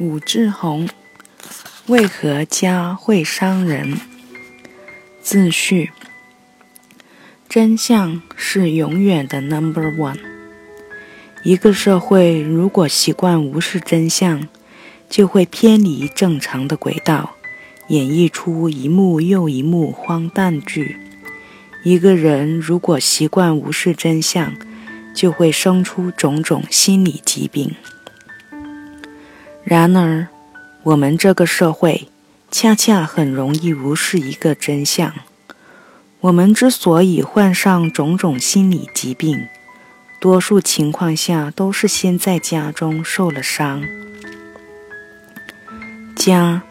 武志红，为何家会伤人？自序：真相是永远的 number one。一个社会如果习惯无视真相，就会偏离正常的轨道，演绎出一幕又一幕荒诞剧。一个人如果习惯无视真相，就会生出种种心理疾病。然而，我们这个社会恰恰很容易无视一个真相。我们之所以患上种种心理疾病，多数情况下都是先在家中受了伤。家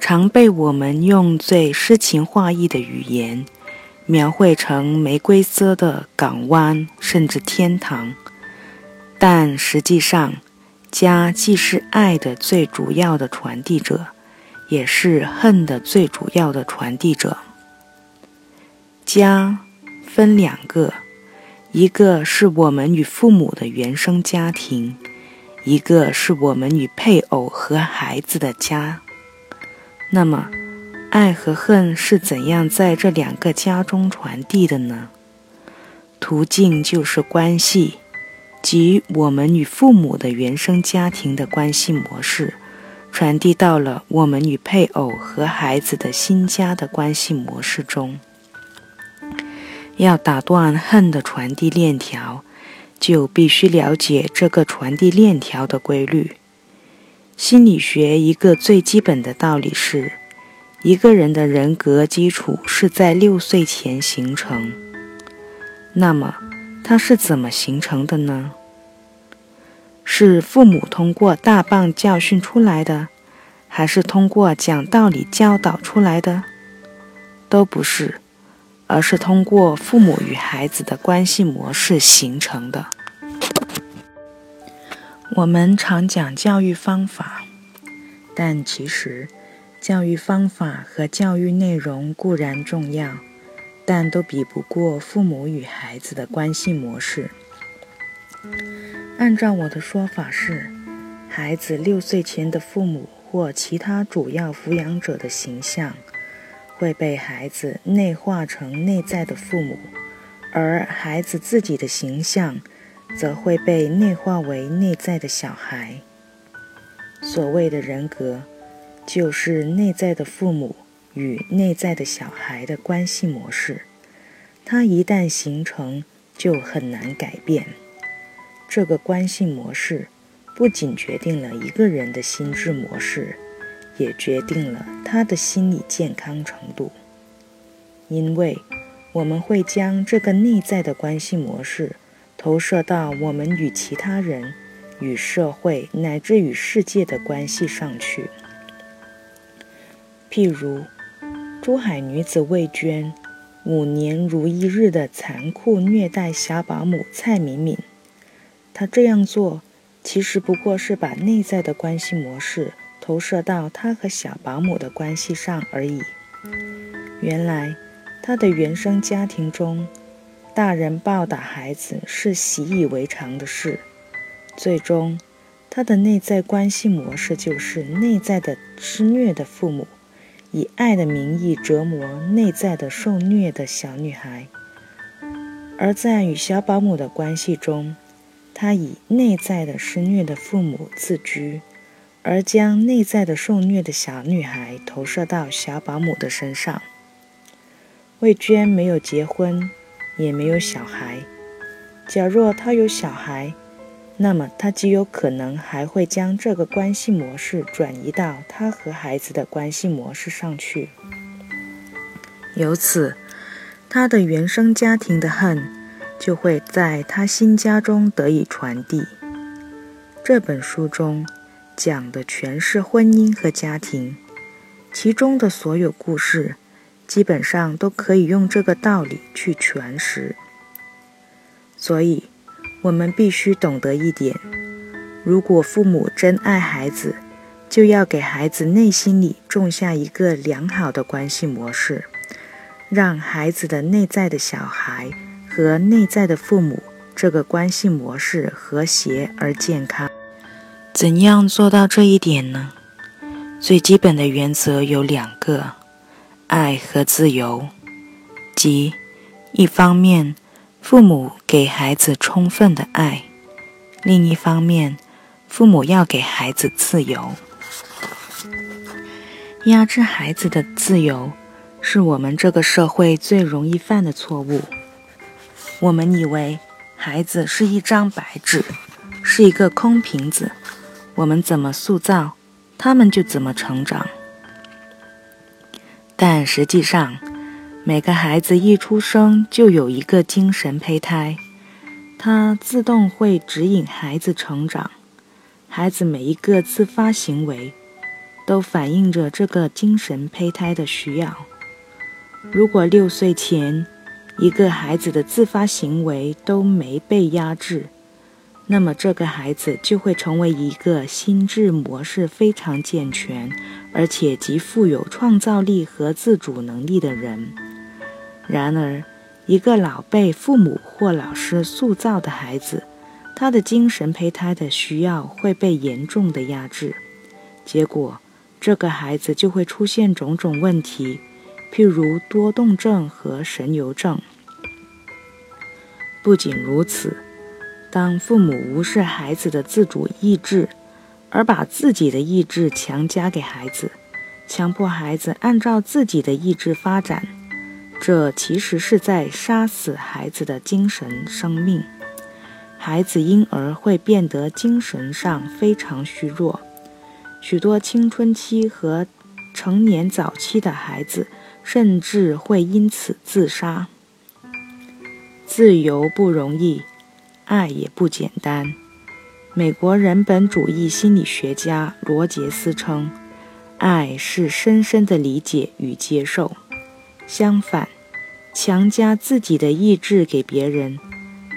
常被我们用最诗情画意的语言描绘成玫瑰色的港湾，甚至天堂，但实际上，家既是爱的最主要的传递者，也是恨的最主要的传递者。家分两个，一个是我们与父母的原生家庭，一个是我们与配偶和孩子的家。那么，爱和恨是怎样在这两个家中传递的呢？途径就是关系。即我们与父母的原生家庭的关系模式，传递到了我们与配偶和孩子的新家的关系模式中。要打断恨的传递链条，就必须了解这个传递链条的规律。心理学一个最基本的道理是：一个人的人格基础是在六岁前形成。那么，它是怎么形成的呢？是父母通过大棒教训出来的，还是通过讲道理教导出来的？都不是，而是通过父母与孩子的关系模式形成的。我们常讲教育方法，但其实教育方法和教育内容固然重要。但都比不过父母与孩子的关系模式。按照我的说法是，孩子六岁前的父母或其他主要抚养者的形象，会被孩子内化成内在的父母，而孩子自己的形象，则会被内化为内在的小孩。所谓的人格，就是内在的父母。与内在的小孩的关系模式，它一旦形成，就很难改变。这个关系模式不仅决定了一个人的心智模式，也决定了他的心理健康程度。因为我们会将这个内在的关系模式投射到我们与其他人、与社会乃至与世界的关系上去。譬如。珠海女子魏娟五年如一日的残酷虐待小保姆蔡敏敏，她这样做其实不过是把内在的关系模式投射到她和小保姆的关系上而已。原来，她的原生家庭中，大人暴打孩子是习以为常的事。最终，她的内在关系模式就是内在的施虐的父母。以爱的名义折磨内在的受虐的小女孩，而在与小保姆的关系中，她以内在的施虐的父母自居，而将内在的受虐的小女孩投射到小保姆的身上。魏娟没有结婚，也没有小孩。假若她有小孩，那么，他极有可能还会将这个关系模式转移到他和孩子的关系模式上去。由此，他的原生家庭的恨就会在他新家中得以传递。这本书中讲的全是婚姻和家庭，其中的所有故事基本上都可以用这个道理去诠释。所以。我们必须懂得一点：如果父母真爱孩子，就要给孩子内心里种下一个良好的关系模式，让孩子的内在的小孩和内在的父母这个关系模式和谐而健康。怎样做到这一点呢？最基本的原则有两个：爱和自由。即一方面，父母给孩子充分的爱；另一方面，父母要给孩子自由。压制孩子的自由，是我们这个社会最容易犯的错误。我们以为孩子是一张白纸，是一个空瓶子。我们怎么塑造，他们就怎么成长。但实际上，每个孩子一出生就有一个精神胚胎，它自动会指引孩子成长。孩子每一个自发行为，都反映着这个精神胚胎的需要。如果六岁前一个孩子的自发行为都没被压制，那么，这个孩子就会成为一个心智模式非常健全，而且极富有创造力和自主能力的人。然而，一个老被父母或老师塑造的孩子，他的精神胚胎的需要会被严重的压制，结果，这个孩子就会出现种种问题，譬如多动症和神游症。不仅如此。当父母无视孩子的自主意志，而把自己的意志强加给孩子，强迫孩子按照自己的意志发展，这其实是在杀死孩子的精神生命。孩子因而会变得精神上非常虚弱，许多青春期和成年早期的孩子甚至会因此自杀。自由不容易。爱也不简单。美国人本主义心理学家罗杰斯称，爱是深深的理解与接受。相反，强加自己的意志给别人，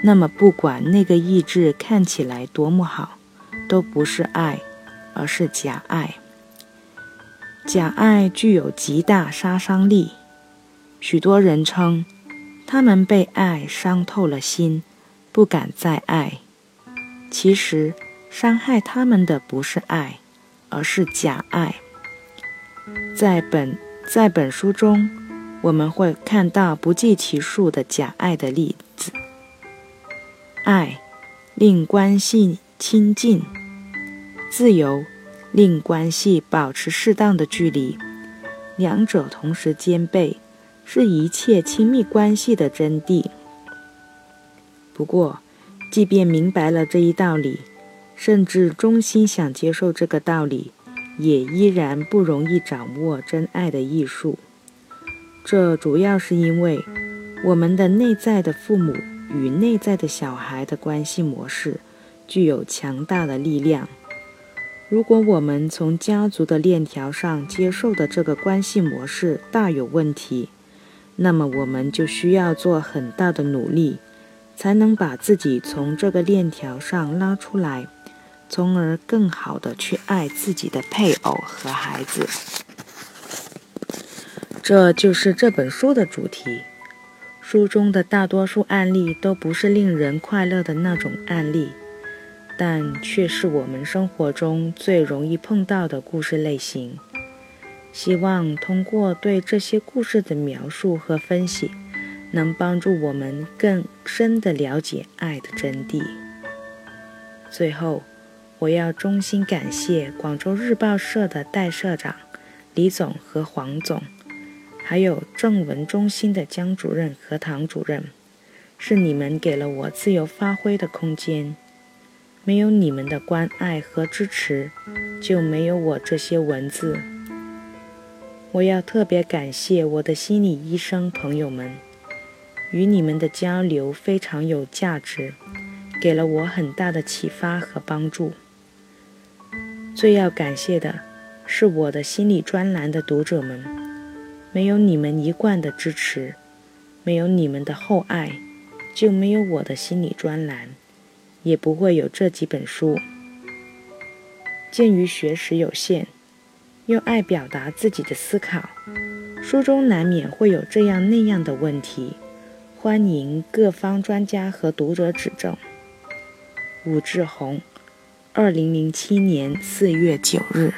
那么不管那个意志看起来多么好，都不是爱，而是假爱。假爱具有极大杀伤力。许多人称，他们被爱伤透了心。不敢再爱，其实伤害他们的不是爱，而是假爱。在本在本书中，我们会看到不计其数的假爱的例子。爱令关系亲近，自由令关系保持适当的距离，两者同时兼备，是一切亲密关系的真谛。不过，即便明白了这一道理，甚至衷心想接受这个道理，也依然不容易掌握真爱的艺术。这主要是因为我们的内在的父母与内在的小孩的关系模式具有强大的力量。如果我们从家族的链条上接受的这个关系模式大有问题，那么我们就需要做很大的努力。才能把自己从这个链条上拉出来，从而更好的去爱自己的配偶和孩子。这就是这本书的主题。书中的大多数案例都不是令人快乐的那种案例，但却是我们生活中最容易碰到的故事类型。希望通过对这些故事的描述和分析。能帮助我们更深地了解爱的真谛。最后，我要衷心感谢广州日报社的戴社长、李总和黄总，还有正文中心的江主任和唐主任，是你们给了我自由发挥的空间。没有你们的关爱和支持，就没有我这些文字。我要特别感谢我的心理医生朋友们。与你们的交流非常有价值，给了我很大的启发和帮助。最要感谢的是我的心理专栏的读者们，没有你们一贯的支持，没有你们的厚爱，就没有我的心理专栏，也不会有这几本书。鉴于学识有限，又爱表达自己的思考，书中难免会有这样那样的问题。欢迎各方专家和读者指正。武志红，二零零七年四月九日。